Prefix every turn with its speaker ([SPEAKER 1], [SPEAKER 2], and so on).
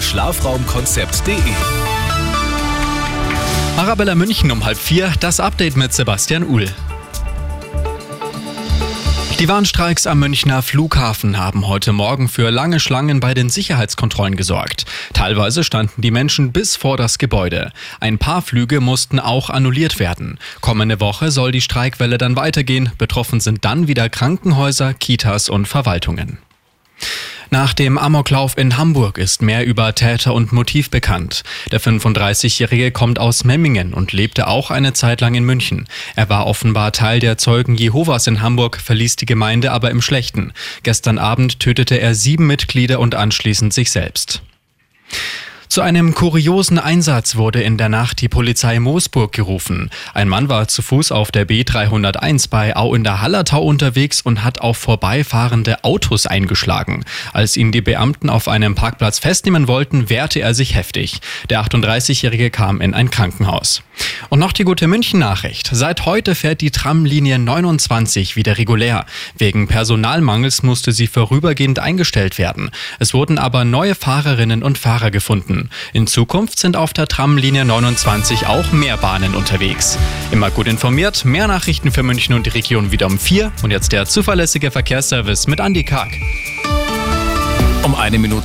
[SPEAKER 1] Schlafraumkonzept.de
[SPEAKER 2] Arabella München um halb vier, das Update mit Sebastian Uhl. Die Warnstreiks am Münchner Flughafen haben heute Morgen für lange Schlangen bei den Sicherheitskontrollen gesorgt. Teilweise standen die Menschen bis vor das Gebäude. Ein paar Flüge mussten auch annulliert werden. Kommende Woche soll die Streikwelle dann weitergehen. Betroffen sind dann wieder Krankenhäuser, Kitas und Verwaltungen. Nach dem Amoklauf in Hamburg ist mehr über Täter und Motiv bekannt. Der 35-Jährige kommt aus Memmingen und lebte auch eine Zeit lang in München. Er war offenbar Teil der Zeugen Jehovas in Hamburg, verließ die Gemeinde aber im Schlechten. Gestern Abend tötete er sieben Mitglieder und anschließend sich selbst. Zu einem kuriosen Einsatz wurde in der Nacht die Polizei Moosburg gerufen. Ein Mann war zu Fuß auf der B301 bei Au in der Hallertau unterwegs und hat auf vorbeifahrende Autos eingeschlagen. Als ihn die Beamten auf einem Parkplatz festnehmen wollten, wehrte er sich heftig. Der 38-Jährige kam in ein Krankenhaus. Und noch die gute München-Nachricht. Seit heute fährt die Tramlinie 29 wieder regulär. Wegen Personalmangels musste sie vorübergehend eingestellt werden. Es wurden aber neue Fahrerinnen und Fahrer gefunden. In Zukunft sind auf der Tramlinie 29 auch mehr Bahnen unterwegs. Immer gut informiert, mehr Nachrichten für München und die Region wieder um vier. Und jetzt der zuverlässige Verkehrsservice mit Andy Karg.
[SPEAKER 1] Um eine Minute